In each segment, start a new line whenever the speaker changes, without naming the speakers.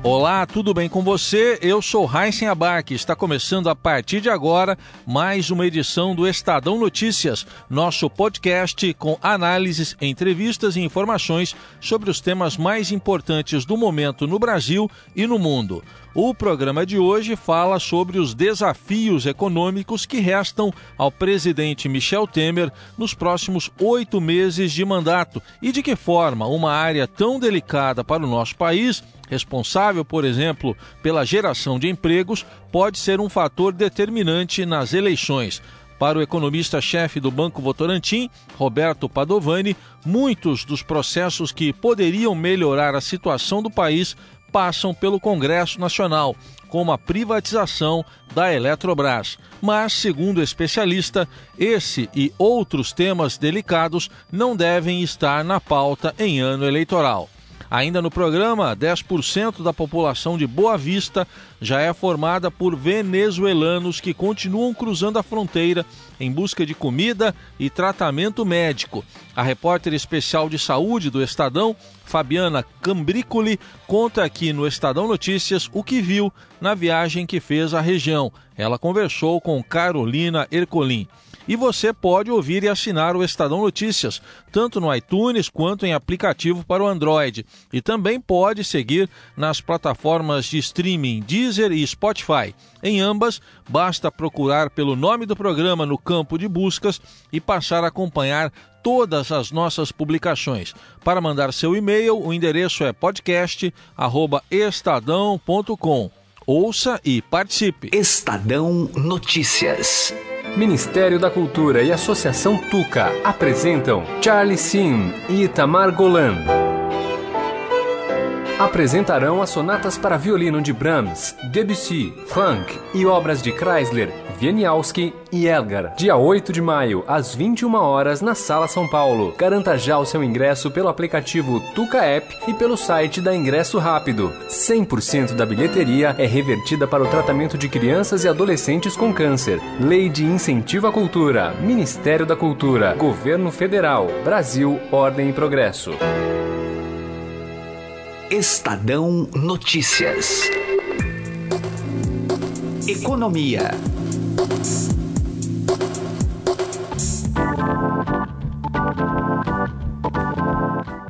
Olá, tudo bem com você? Eu sou Heisen Abac. Está começando a partir de agora mais uma edição do Estadão Notícias, nosso podcast com análises, entrevistas e informações sobre os temas mais importantes do momento no Brasil e no mundo. O programa de hoje fala sobre os desafios econômicos que restam ao presidente Michel Temer nos próximos oito meses de mandato e de que forma uma área tão delicada para o nosso país responsável, por exemplo, pela geração de empregos, pode ser um fator determinante nas eleições. Para o economista-chefe do Banco Votorantim, Roberto Padovani, muitos dos processos que poderiam melhorar a situação do país passam pelo Congresso Nacional, como a privatização da Eletrobras. Mas, segundo o especialista, esse e outros temas delicados não devem estar na pauta em ano eleitoral. Ainda no programa, 10% da população de Boa Vista já é formada por venezuelanos que continuam cruzando a fronteira em busca de comida e tratamento médico. A repórter especial de saúde do Estadão, Fabiana Cambricoli, conta aqui no Estadão Notícias o que viu na viagem que fez à região. Ela conversou com Carolina Ercolim. E você pode ouvir e assinar o Estadão Notícias, tanto no iTunes quanto em aplicativo para o Android. E também pode seguir nas plataformas de streaming Deezer e Spotify. Em ambas, basta procurar pelo nome do programa no campo de buscas e passar a acompanhar todas as nossas publicações. Para mandar seu e-mail, o endereço é podcast@estadão.com. Ouça e participe.
Estadão Notícias.
Ministério da Cultura e Associação Tuca apresentam Charlie Sim e Itamar Golan. Apresentarão as sonatas para violino de Brahms, Debussy, Funk e obras de Chrysler, Wieniawski e Elgar. Dia 8 de maio, às 21 horas, na Sala São Paulo. Garanta já o seu ingresso pelo aplicativo Tuca App e pelo site da Ingresso Rápido. 100% da bilheteria é revertida para o tratamento de crianças e adolescentes com câncer. Lei de Incentivo à Cultura. Ministério da Cultura. Governo Federal. Brasil, Ordem e Progresso.
Estadão Notícias. Economia.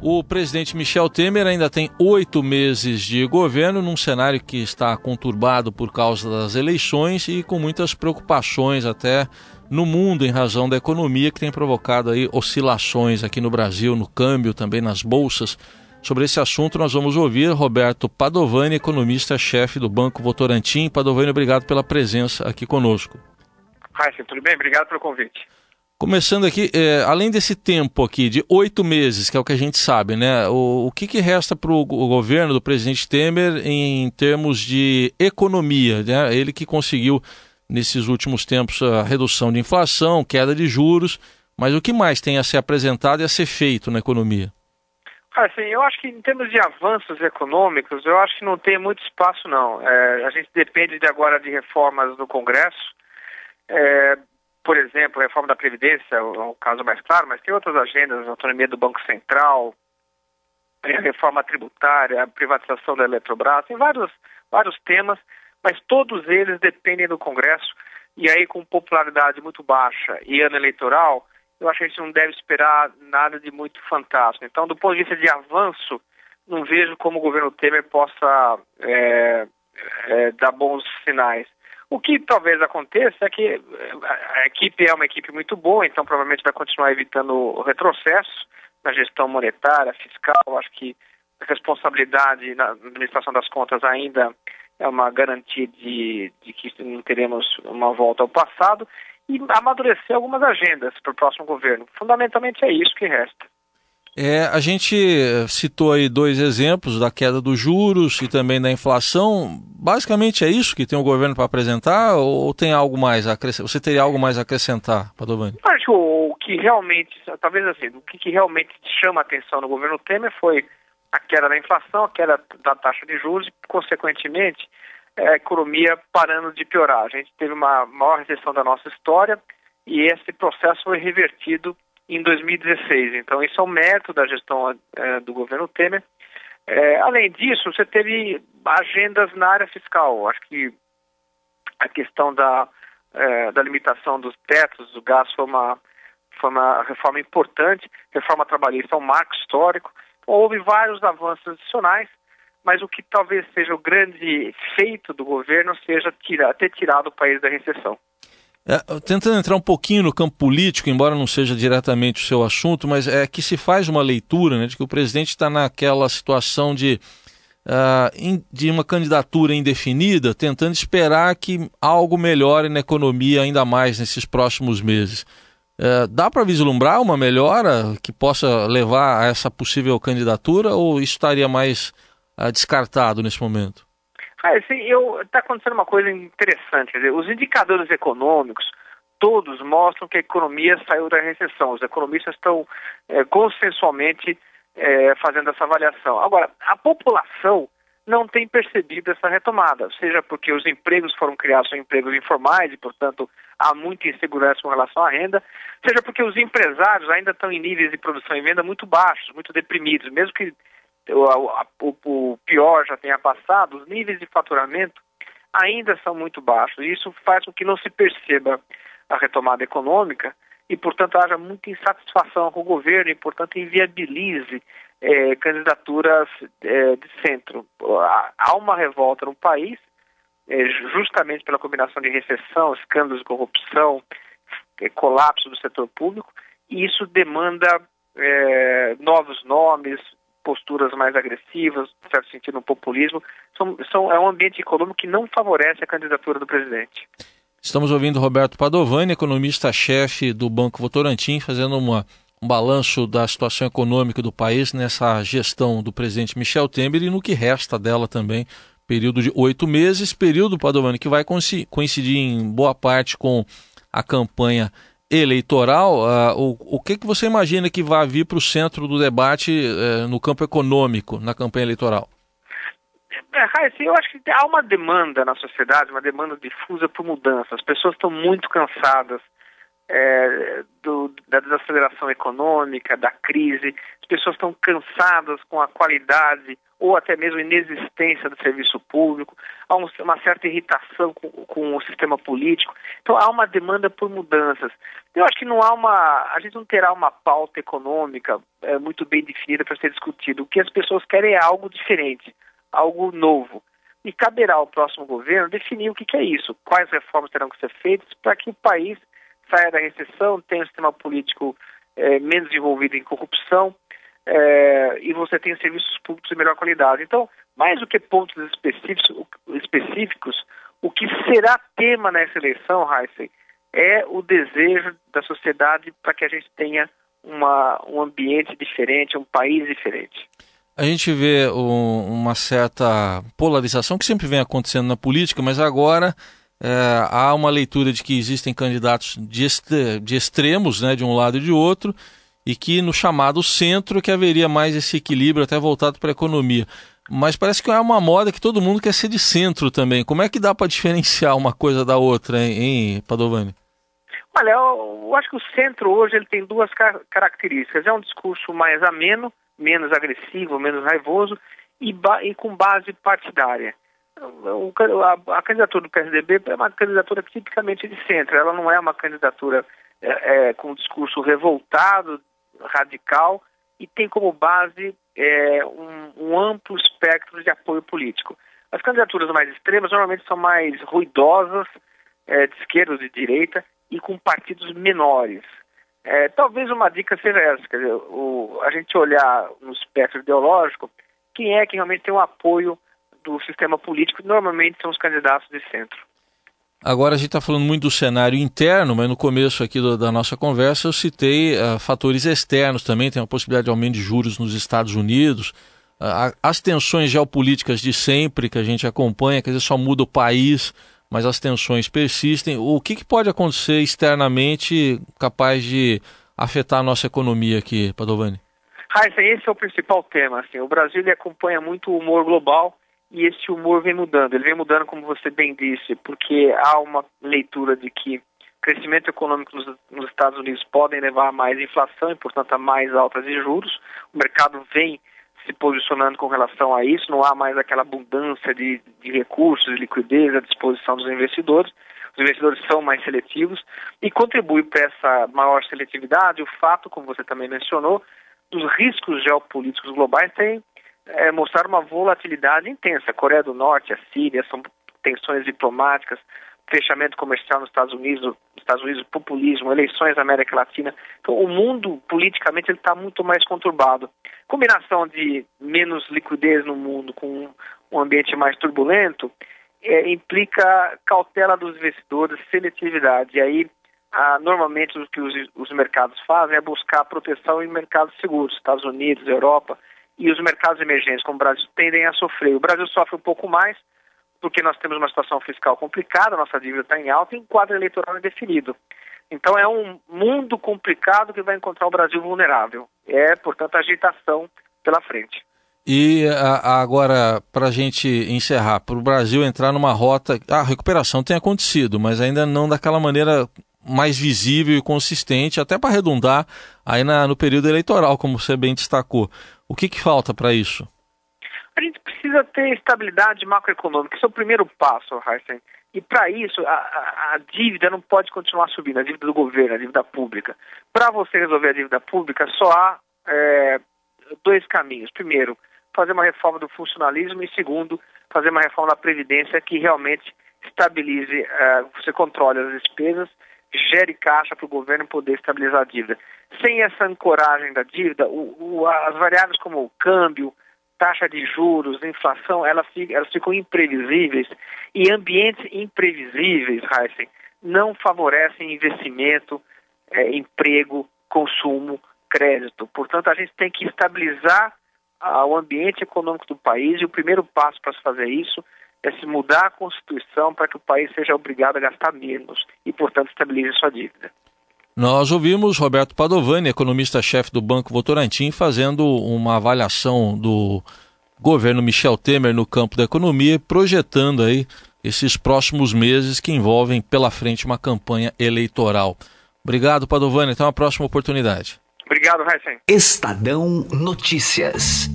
O presidente Michel Temer ainda tem oito meses de governo, num cenário que está conturbado por causa das eleições e com muitas preocupações até no mundo em razão da economia que tem provocado aí oscilações aqui no Brasil, no câmbio, também nas bolsas. Sobre esse assunto, nós vamos ouvir Roberto Padovani, economista-chefe do Banco Votorantim. Padovani, obrigado pela presença aqui conosco.
Raíssa, tudo bem? Obrigado pelo convite.
Começando aqui, é, além desse tempo aqui de oito meses, que é o que a gente sabe, né? O, o que, que resta para o governo do presidente Temer em termos de economia? Né? Ele que conseguiu, nesses últimos tempos, a redução de inflação, queda de juros, mas o que mais tem a ser apresentado e a ser feito na economia?
Assim, eu acho que em termos de avanços econômicos, eu acho que não tem muito espaço, não. É, a gente depende de agora de reformas no Congresso. É, por exemplo, a reforma da Previdência é o caso mais claro, mas tem outras agendas, a autonomia do Banco Central, a reforma tributária, a privatização da Eletrobras, tem vários, vários temas, mas todos eles dependem do Congresso, e aí com popularidade muito baixa e ano eleitoral, eu acho que a gente não deve esperar nada de muito fantástico. Então, do ponto de vista de avanço, não vejo como o governo Temer possa é, é, dar bons sinais. O que talvez aconteça é que eh, a equipe é uma equipe muito boa, então provavelmente vai continuar evitando retrocesso na gestão monetária, fiscal. Acho que a responsabilidade na administração das contas ainda é uma garantia de, de que não teremos uma volta ao passado e amadurecer algumas agendas para o próximo governo. Fundamentalmente é isso que resta.
É, a gente citou aí dois exemplos da queda dos juros e também da inflação. Basicamente é isso que tem o governo para apresentar ou tem algo mais a acrescentar? Você teria algo mais a acrescentar, Padovani?
Acho que o, que realmente, talvez assim, o que, que realmente chama a atenção no governo Temer foi a queda da inflação, a queda da taxa de juros e, consequentemente, a economia parando de piorar. A gente teve uma maior recessão da nossa história e esse processo foi revertido em 2016. Então, isso é um mérito da gestão é, do governo Temer. É, além disso, você teve agendas na área fiscal. Acho que a questão da, é, da limitação dos tetos do gás foi uma, foi uma reforma importante. Reforma trabalhista é um marco histórico. Houve vários avanços adicionais, mas o que talvez seja o grande feito do governo seja tirar, ter tirado o país da recessão.
É, tentando entrar um pouquinho no campo político, embora não seja diretamente o seu assunto, mas é que se faz uma leitura né, de que o presidente está naquela situação de, uh, in, de uma candidatura indefinida, tentando esperar que algo melhore na economia ainda mais nesses próximos meses. Uh, dá para vislumbrar uma melhora que possa levar a essa possível candidatura ou isso estaria mais uh, descartado nesse momento?
Ah, está acontecendo uma coisa interessante. Dizer, os indicadores econômicos, todos mostram que a economia saiu da recessão. Os economistas estão é, consensualmente é, fazendo essa avaliação. Agora, a população não tem percebido essa retomada, seja porque os empregos foram criados são empregos informais e, portanto, há muita insegurança com relação à renda, seja porque os empresários ainda estão em níveis de produção e venda muito baixos, muito deprimidos, mesmo que o, o, pior já tenha passado, os níveis de faturamento ainda são muito baixos. Isso faz com que não se perceba a retomada econômica e, portanto, haja muita insatisfação com o governo e, portanto, inviabilize é, candidaturas é, de centro. Há uma revolta no país, justamente pela combinação de recessão, escândalos de corrupção, é, colapso do setor público, e isso demanda é, novos nomes, posturas mais agressivas, certo sentido, um populismo, são, são, é um ambiente econômico que não favorece a candidatura do presidente.
Estamos ouvindo Roberto Padovani, economista-chefe do Banco Votorantim, fazendo uma, um balanço da situação econômica do país nessa gestão do presidente Michel Temer e no que resta dela também, período de oito meses, período, Padovani, que vai coincidir em boa parte com a campanha eleitoral, uh, o, o que, que você imagina que vai vir para o centro do debate uh, no campo econômico, na campanha eleitoral?
É, eu acho que há uma demanda na sociedade, uma demanda difusa por mudança. As pessoas estão muito cansadas é, do, da desaceleração econômica, da crise. As pessoas estão cansadas com a qualidade ou até mesmo inexistência do serviço público. Há um, uma certa irritação com, com, o sistema político. Então há uma demanda por mudanças. Eu acho que não há uma, a gente não terá uma pauta econômica é, muito bem definida para ser discutido. O que as pessoas querem é algo diferente, algo novo. E caberá ao próximo governo definir o que, que é isso, quais reformas terão que ser feitas para que o país saia da recessão, tenha um sistema político é, menos envolvido em corrupção é, e você tenha serviços públicos de melhor qualidade. Então, mais do que pontos específicos, específicos o que será tema nessa eleição, Heisen, é o desejo da sociedade para que a gente tenha uma, um ambiente diferente, um país diferente.
A gente vê um, uma certa polarização que sempre vem acontecendo na política, mas agora é, há uma leitura de que existem candidatos de, de extremos, né, de um lado e de outro, e que no chamado centro que haveria mais esse equilíbrio até voltado para a economia. Mas parece que é uma moda que todo mundo quer ser de centro também. Como é que dá para diferenciar uma coisa da outra, hein, hein Padovani?
Olha, eu, eu, acho que o centro hoje ele tem duas car características. É um discurso mais ameno, menos agressivo, menos raivoso e, e com base partidária a, candidatura do PSDB é uma candidatura tipicamente de centro, ela não é uma candidatura é, é, com um discurso revoltado, radical, e tem como base é, um, um, amplo espectro de apoio político. As candidaturas mais extremas normalmente são mais ruidosas, é, de esquerda ou de direita, e com partidos menores. É, talvez uma dica seja essa, quer dizer, o, a gente olhar no espectro ideológico, quem é que realmente tem um apoio do sistema político, normalmente são os candidatos de centro.
Agora a gente está falando muito do cenário interno, mas no começo aqui do, da nossa conversa eu citei uh, fatores externos também, tem a possibilidade de aumento de juros nos Estados Unidos, uh, as tensões geopolíticas de sempre que a gente acompanha, quer dizer, só muda o país, mas as tensões persistem. O que, que pode acontecer externamente capaz de afetar a nossa economia aqui, Padovani?
Raíssa, esse é o principal tema. Assim, o Brasil ele acompanha muito o humor global e esse humor vem mudando. Ele vem mudando, como você bem disse, porque há uma leitura de que crescimento econômico nos, nos Estados Unidos podem levar a mais inflação e, portanto, a mais altas de juros. O mercado vem se posicionando com relação a isso, não há mais aquela abundância de, de recursos, de liquidez à disposição dos investidores. Os investidores são mais seletivos e contribui para essa maior seletividade o fato, como você também mencionou, dos riscos geopolíticos globais têm é, mostrar uma volatilidade intensa. Coreia do Norte, a Síria, são tensões diplomáticas, fechamento comercial nos Estados Unidos, Estados Unidos, populismo, eleições na América Latina. Então, o mundo politicamente ele está muito mais conturbado. Combinação de menos liquidez no mundo com um ambiente mais turbulento é, implica cautela dos investidores, seletividade. E aí, ah, normalmente, o que os, os mercados fazem é buscar proteção em mercados seguros, Estados Unidos, Europa, e os mercados emergentes, como o Brasil, tendem a sofrer. O Brasil sofre um pouco mais, porque nós temos uma situação fiscal complicada, nossa dívida está em alta e o quadro eleitoral indefinido. Então é um mundo complicado que vai encontrar o Brasil vulnerável. É, portanto, agitação pela frente.
E a, agora, para a gente encerrar, para o Brasil entrar numa rota. A recuperação tem acontecido, mas ainda não daquela maneira mais visível e consistente, até para arredondar aí na, no período eleitoral, como você bem destacou. O que, que falta para isso?
A gente precisa ter estabilidade macroeconômica. Esse é o primeiro passo, Heisen. E para isso, a, a, a, dívida não pode continuar subindo, a dívida do governo, a dívida pública. Para você resolver a dívida pública, só há é, dois caminhos. Primeiro, fazer uma reforma do funcionalismo e, segundo, fazer uma reforma da Previdência que realmente estabilize, é, você controle as despesas, gere caixa para o governo poder estabilizar a dívida. Sem essa ancoragem da dívida, o, o, as variáveis como o câmbio, taxa de juros, inflação, elas, elas ficam imprevisíveis e ambientes imprevisíveis, Heisen, não favorecem investimento, é, emprego, consumo, crédito. Portanto, a gente tem que estabilizar ah, o ambiente econômico do país e o primeiro passo para se fazer isso é se mudar a Constituição para que o país seja obrigado a gastar menos e, portanto, estabilize sua dívida.
Nós ouvimos Roberto Padovani, economista-chefe do Banco Votorantim, fazendo uma avaliação do governo Michel Temer no campo da economia, projetando aí esses próximos meses que envolvem pela frente uma campanha eleitoral. Obrigado, Padovani. Até uma próxima oportunidade.
Obrigado, Heisen.
Estadão Notícias.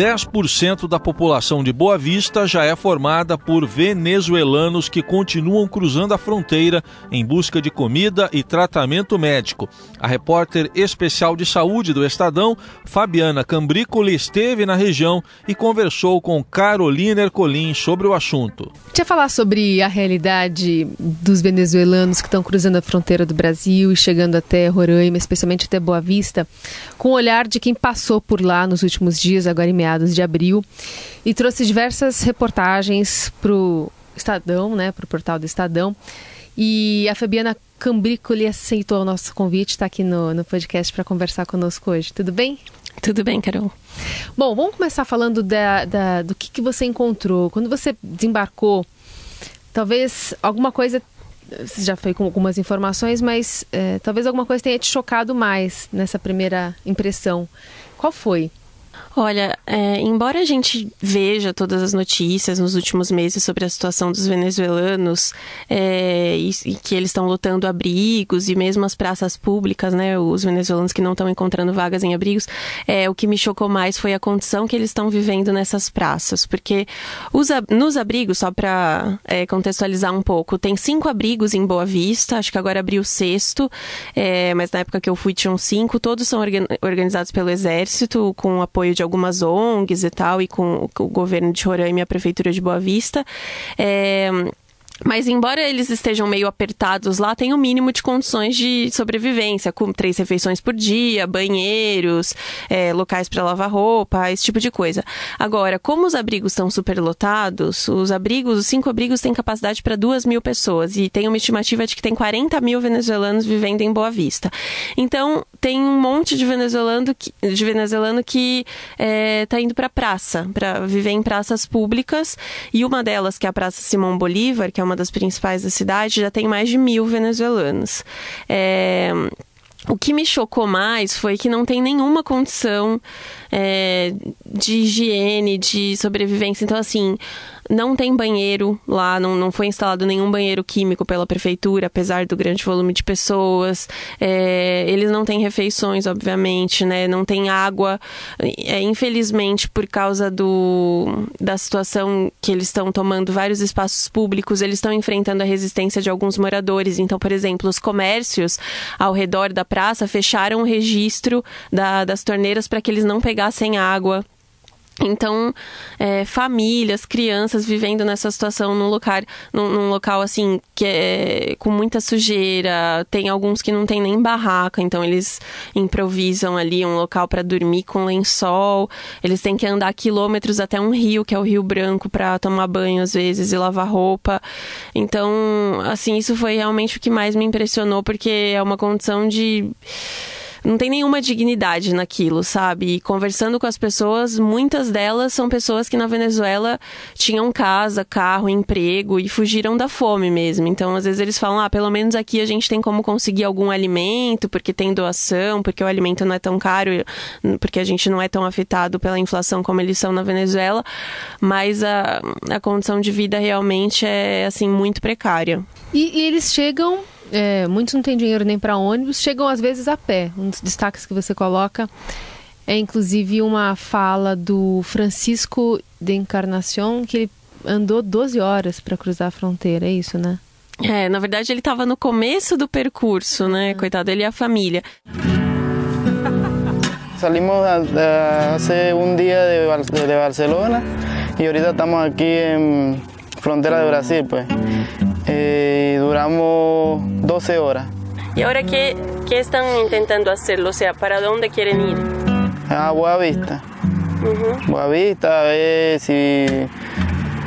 10% da população de Boa Vista já é formada por venezuelanos que continuam cruzando a fronteira em busca de comida e tratamento médico. A repórter especial de saúde do Estadão, Fabiana Cambrícoli, esteve na região e conversou com Carolina Ercolim sobre o assunto.
Deixa eu falar sobre a realidade dos venezuelanos que estão cruzando a fronteira do Brasil e chegando até Roraima, especialmente até Boa Vista, com o olhar de quem passou por lá nos últimos dias, agora em meados meados de abril, e trouxe diversas reportagens para o Estadão, né, para o portal do Estadão. E a Fabiana Cambricoli aceitou o nosso convite, está aqui no, no podcast para conversar conosco hoje. Tudo bem?
Tudo bem, Carol.
Bom, vamos começar falando da, da, do que, que você encontrou. Quando você desembarcou, talvez alguma coisa você já foi com algumas informações, mas é, talvez alguma coisa tenha te chocado mais nessa primeira impressão. Qual foi?
Olha, é, embora a gente veja todas as notícias nos últimos meses sobre a situação dos venezuelanos é, e, e, que eles estão lotando abrigos e mesmo as praças públicas, né, os venezuelanos que não estão encontrando vagas em abrigos, é, o que me chocou mais foi a condição que eles estão vivendo nessas praças, porque os, nos abrigos, só para é, contextualizar um pouco, tem cinco abrigos em Boa Vista, acho que agora abriu o sexto, é, mas na época que eu fui tinham cinco, todos são organizados pelo Exército com apoio de algumas ONGs e tal, e com o governo de Roraima e a Prefeitura de Boa Vista. É, mas, embora eles estejam meio apertados lá, tem o um mínimo de condições de sobrevivência, com três refeições por dia, banheiros, é, locais para lavar roupa, esse tipo de coisa. Agora, como os abrigos estão superlotados, os abrigos, os cinco abrigos têm capacidade para duas mil pessoas e tem uma estimativa de que tem 40 mil venezuelanos vivendo em Boa Vista. Então, tem um monte de venezuelano que, de venezuelano que é, tá indo para praça, para viver em praças públicas, e uma delas, que é a Praça Simão Bolívar, que é uma uma das principais da cidade, já tem mais de mil venezuelanos. É, o que me chocou mais foi que não tem nenhuma condição é, de higiene, de sobrevivência. Então, assim, não tem banheiro lá, não, não foi instalado nenhum banheiro químico pela prefeitura, apesar do grande volume de pessoas. É, eles não têm refeições, obviamente, né? Não tem água. É, infelizmente, por causa do, da situação que eles estão tomando vários espaços públicos, eles estão enfrentando a resistência de alguns moradores. Então, por exemplo, os comércios ao redor da praça fecharam o registro da, das torneiras para que eles não pegassem água então, é, famílias, crianças vivendo nessa situação num local, num, num, local assim que é com muita sujeira. Tem alguns que não tem nem barraca, então eles improvisam ali um local para dormir com lençol. Eles têm que andar quilômetros até um rio, que é o Rio Branco, para tomar banho às vezes e lavar roupa. Então, assim, isso foi realmente o que mais me impressionou, porque é uma condição de não tem nenhuma dignidade naquilo, sabe? E conversando com as pessoas, muitas delas são pessoas que na Venezuela tinham casa, carro, emprego e fugiram da fome mesmo. Então, às vezes eles falam: "Ah, pelo menos aqui a gente tem como conseguir algum alimento, porque tem doação, porque o alimento não é tão caro, porque a gente não é tão afetado pela inflação como eles são na Venezuela", mas a, a condição de vida realmente é assim muito precária.
E, e eles chegam é, muitos não têm dinheiro nem para ônibus, chegam às vezes a pé. Um dos destaques que você coloca é inclusive uma fala do Francisco de Encarnação, que ele andou 12 horas para cruzar a fronteira, é isso, né?
É, na verdade ele estava no começo do percurso, né? Uhum. Coitado, ele e a família.
Salimos há um dia de, de Barcelona e ahorita estamos aqui em frontera de Brasil, pues. Eh, duramos 12 horas.
¿Y ahora qué, qué están intentando hacerlo? O sea, ¿para dónde quieren ir?
A Boa Vista. Uh Boa Vista, a ver si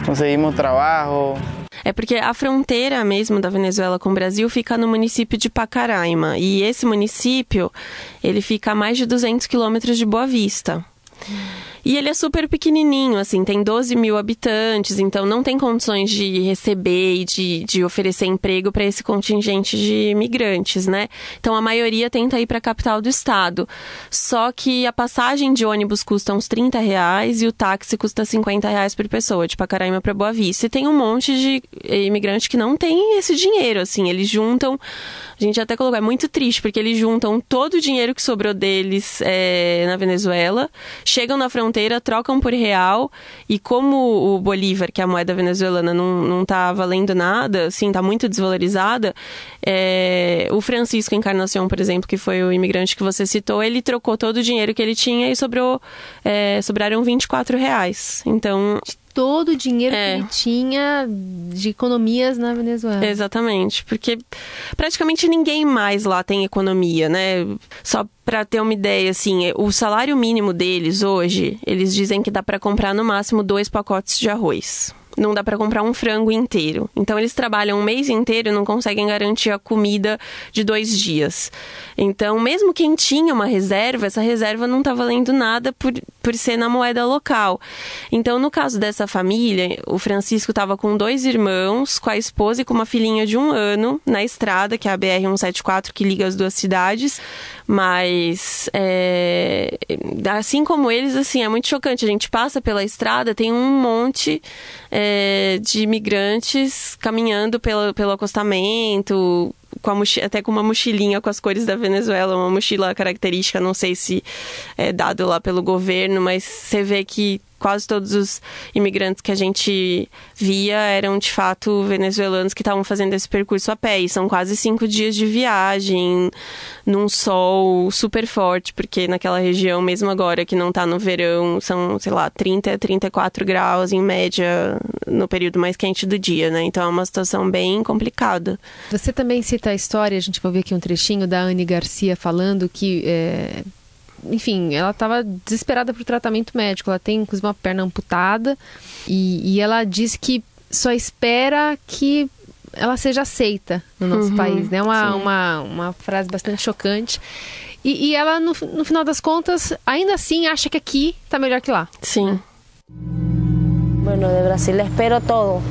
conseguimos trabajo.
É porque a fronteira mesmo da Venezuela com o Brasil fica no município de Pacaraima. E esse município, ele fica a mais de 200 quilômetros de Boa Vista. E ele é super pequenininho, assim, tem 12 mil habitantes, então não tem condições de receber e de, de oferecer emprego para esse contingente de imigrantes, né? Então a maioria tenta ir para a capital do estado. Só que a passagem de ônibus custa uns 30 reais e o táxi custa 50 reais por pessoa, de Pacaraima para Boa Vista. E tem um monte de imigrante que não tem esse dinheiro, assim, eles juntam a gente até colocou, é muito triste, porque eles juntam todo o dinheiro que sobrou deles é, na Venezuela, chegam na fronteira, trocam por real, e como o Bolívar, que é a moeda venezuelana, não, não tá valendo nada, assim, tá muito desvalorizada, é, o Francisco Encarnação, por exemplo, que foi o imigrante que você citou, ele trocou todo o dinheiro que ele tinha e sobrou, é, sobraram 24 reais. Então,
todo o dinheiro é. que ele tinha de economias na Venezuela.
Exatamente, porque praticamente ninguém mais lá tem economia, né? Só para ter uma ideia, assim, o salário mínimo deles hoje, eles dizem que dá para comprar no máximo dois pacotes de arroz não dá para comprar um frango inteiro. Então eles trabalham um mês inteiro e não conseguem garantir a comida de dois dias. Então, mesmo quem tinha uma reserva, essa reserva não está valendo nada por, por ser na moeda local. Então, no caso dessa família, o Francisco estava com dois irmãos, com a esposa e com uma filhinha de um ano na estrada, que é a BR-174, que liga as duas cidades. Mas, é, assim como eles, assim, é muito chocante. A gente passa pela estrada, tem um monte é, de imigrantes caminhando pelo, pelo acostamento, com a até com uma mochilinha com as cores da Venezuela, uma mochila característica, não sei se é dado lá pelo governo, mas você vê que quase todos os imigrantes que a gente via eram de fato venezuelanos que estavam fazendo esse percurso a pé. E são quase cinco dias de viagem, num sol super forte, porque naquela região, mesmo agora que não está no verão, são, sei lá, 30 a 34 graus em média no período mais quente do dia, né? Então é uma situação bem complicada.
Você também cita a história, a gente vai ver aqui um trechinho da Anne Garcia falando que. É enfim, ela estava desesperada por tratamento médico. Ela tem, inclusive, uma perna amputada. E, e ela diz que só espera que ela seja aceita no nosso uhum, país. né? uma, uma, uma frase bastante chocante. E, e ela, no, no final das contas, ainda assim acha que aqui está melhor que lá.
Sim.
Bueno, de Brasil espero todo.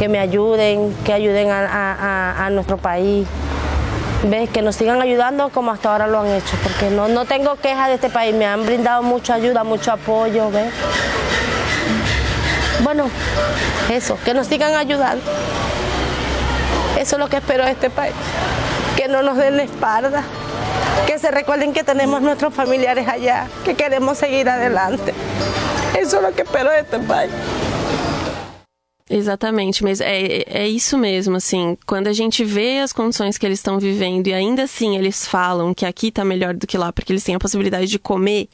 que me ayuden, que ayuden a, a, a nuestro país. ¿Ves? Que nos sigan ayudando como hasta ahora lo han hecho, porque no, no tengo quejas de este país, me han brindado mucha ayuda, mucho apoyo, ¿ves? Bueno, eso, que nos sigan ayudando. Eso es lo que espero de este país, que no nos den la espalda, que se recuerden que tenemos nuestros familiares allá, que queremos seguir adelante. Eso es lo que espero de este país.
Exatamente, mas é, é isso mesmo, assim, quando a gente vê as condições que eles estão vivendo e ainda assim eles falam que aqui tá melhor do que lá, porque eles têm a possibilidade de comer,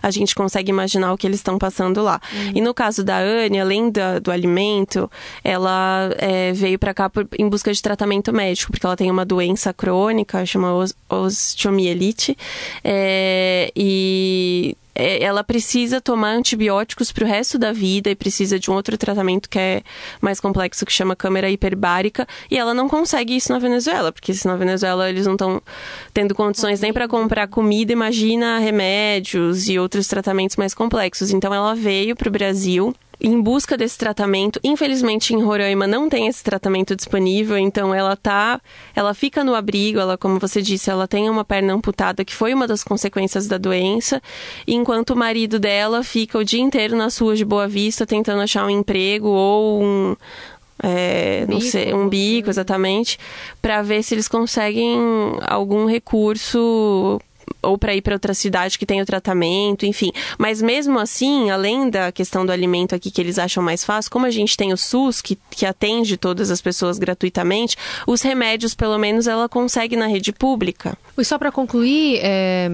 a gente consegue imaginar o que eles estão passando lá. Uhum. E no caso da Anne, além da, do alimento, ela é, veio para cá por, em busca de tratamento médico, porque ela tem uma doença crônica, chama osteomielite, é, e ela precisa tomar antibióticos para o resto da vida e precisa de um outro tratamento que é mais complexo, que chama câmera hiperbárica, e ela não consegue isso na Venezuela, porque se na Venezuela eles não estão tendo condições nem para comprar comida, imagina remédios e outros tratamentos mais complexos. Então ela veio para o Brasil em busca desse tratamento. Infelizmente, em Roraima não tem esse tratamento disponível, então ela tá, ela fica no abrigo, ela, como você disse, ela tem uma perna amputada, que foi uma das consequências da doença, enquanto o marido dela fica o dia inteiro nas ruas de Boa Vista tentando achar um emprego ou um é, não sei, um bico exatamente, para ver se eles conseguem algum recurso ou para ir para outra cidade que tem o tratamento, enfim. Mas mesmo assim, além da questão do alimento aqui que eles acham mais fácil, como a gente tem o SUS que, que atende todas as pessoas gratuitamente, os remédios, pelo menos, ela consegue na rede pública.
E só para concluir, é,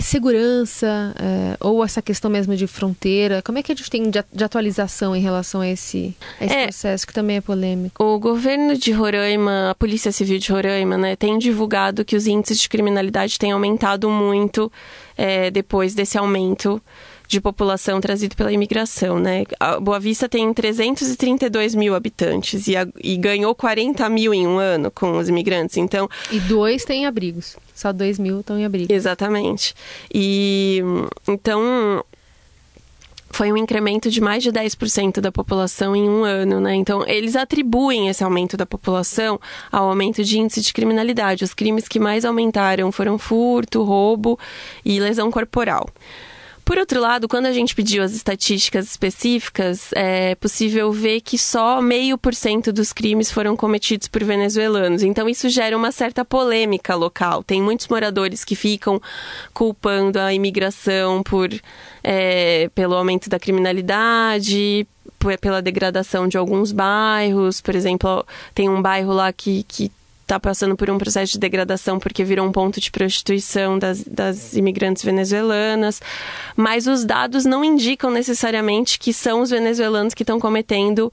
segurança é, ou essa questão mesmo de fronteira, como é que a gente tem de, de atualização em relação a esse, a esse é, processo que também é polêmico?
O governo de Roraima, a Polícia Civil de Roraima, né, tem divulgado que os índices de criminalidade têm aumentado muito é, depois desse aumento de população trazido pela imigração, né? A Boa Vista tem 332 mil habitantes e, a, e, ganhou 40 mil em um ano com os imigrantes, então...
E dois têm abrigos, só 2 mil estão em abrigo.
Exatamente. E, então, foi um incremento de mais de 10% da população em um ano, né? Então, eles atribuem esse aumento da população ao aumento de índice de criminalidade. Os crimes que mais aumentaram foram furto, roubo e lesão corporal. Por outro lado, quando a gente pediu as estatísticas específicas, é possível ver que só meio por cento dos crimes foram cometidos por venezuelanos. Então, isso gera uma certa polêmica local. Tem muitos moradores que ficam culpando a imigração por, é, pelo aumento da criminalidade, pela degradação de alguns bairros. Por exemplo, tem um bairro lá que, que está passando por um processo de degradação porque virou um ponto de prostituição das, das imigrantes venezuelanas, mas os dados não indicam necessariamente que são os venezuelanos que estão cometendo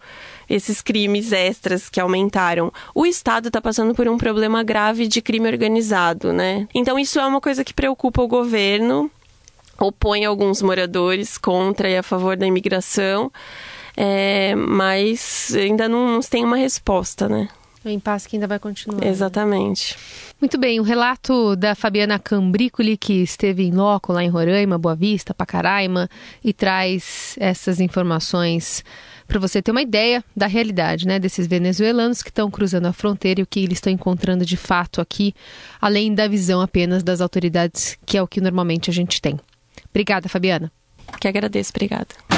esses crimes extras que aumentaram. O Estado está passando por um problema grave de crime organizado, né? Então isso é uma coisa que preocupa o governo, opõe alguns moradores contra e a favor da imigração, é, mas ainda não, não tem uma resposta, né?
O impasse que ainda vai continuar.
Exatamente.
Né? Muito bem, o relato da Fabiana Cambricoli, que esteve em loco lá em Roraima, Boa Vista, Pacaraima, e traz essas informações para você ter uma ideia da realidade, né, desses venezuelanos que estão cruzando a fronteira e o que eles estão encontrando de fato aqui, além da visão apenas das autoridades, que é o que normalmente a gente tem. Obrigada, Fabiana.
Que agradeço, obrigada.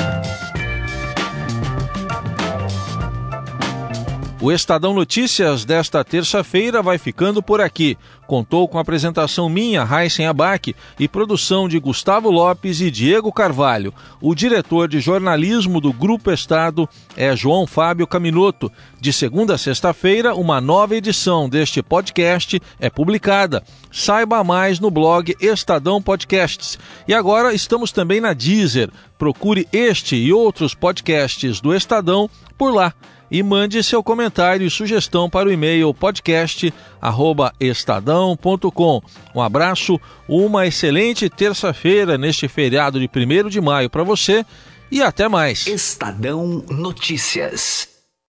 O Estadão Notícias desta terça-feira vai ficando por aqui. Contou com a apresentação minha, Raíssen Abac, e produção de Gustavo Lopes e Diego Carvalho. O diretor de jornalismo do Grupo Estado é João Fábio Caminoto. De segunda a sexta-feira, uma nova edição deste podcast é publicada. Saiba mais no blog Estadão Podcasts. E agora estamos também na Deezer. Procure este e outros podcasts do Estadão por lá e mande seu comentário e sugestão para o e-mail podcast@estadão.com. Um abraço, uma excelente terça-feira neste feriado de 1 de maio para você e até mais.
Estadão Notícias.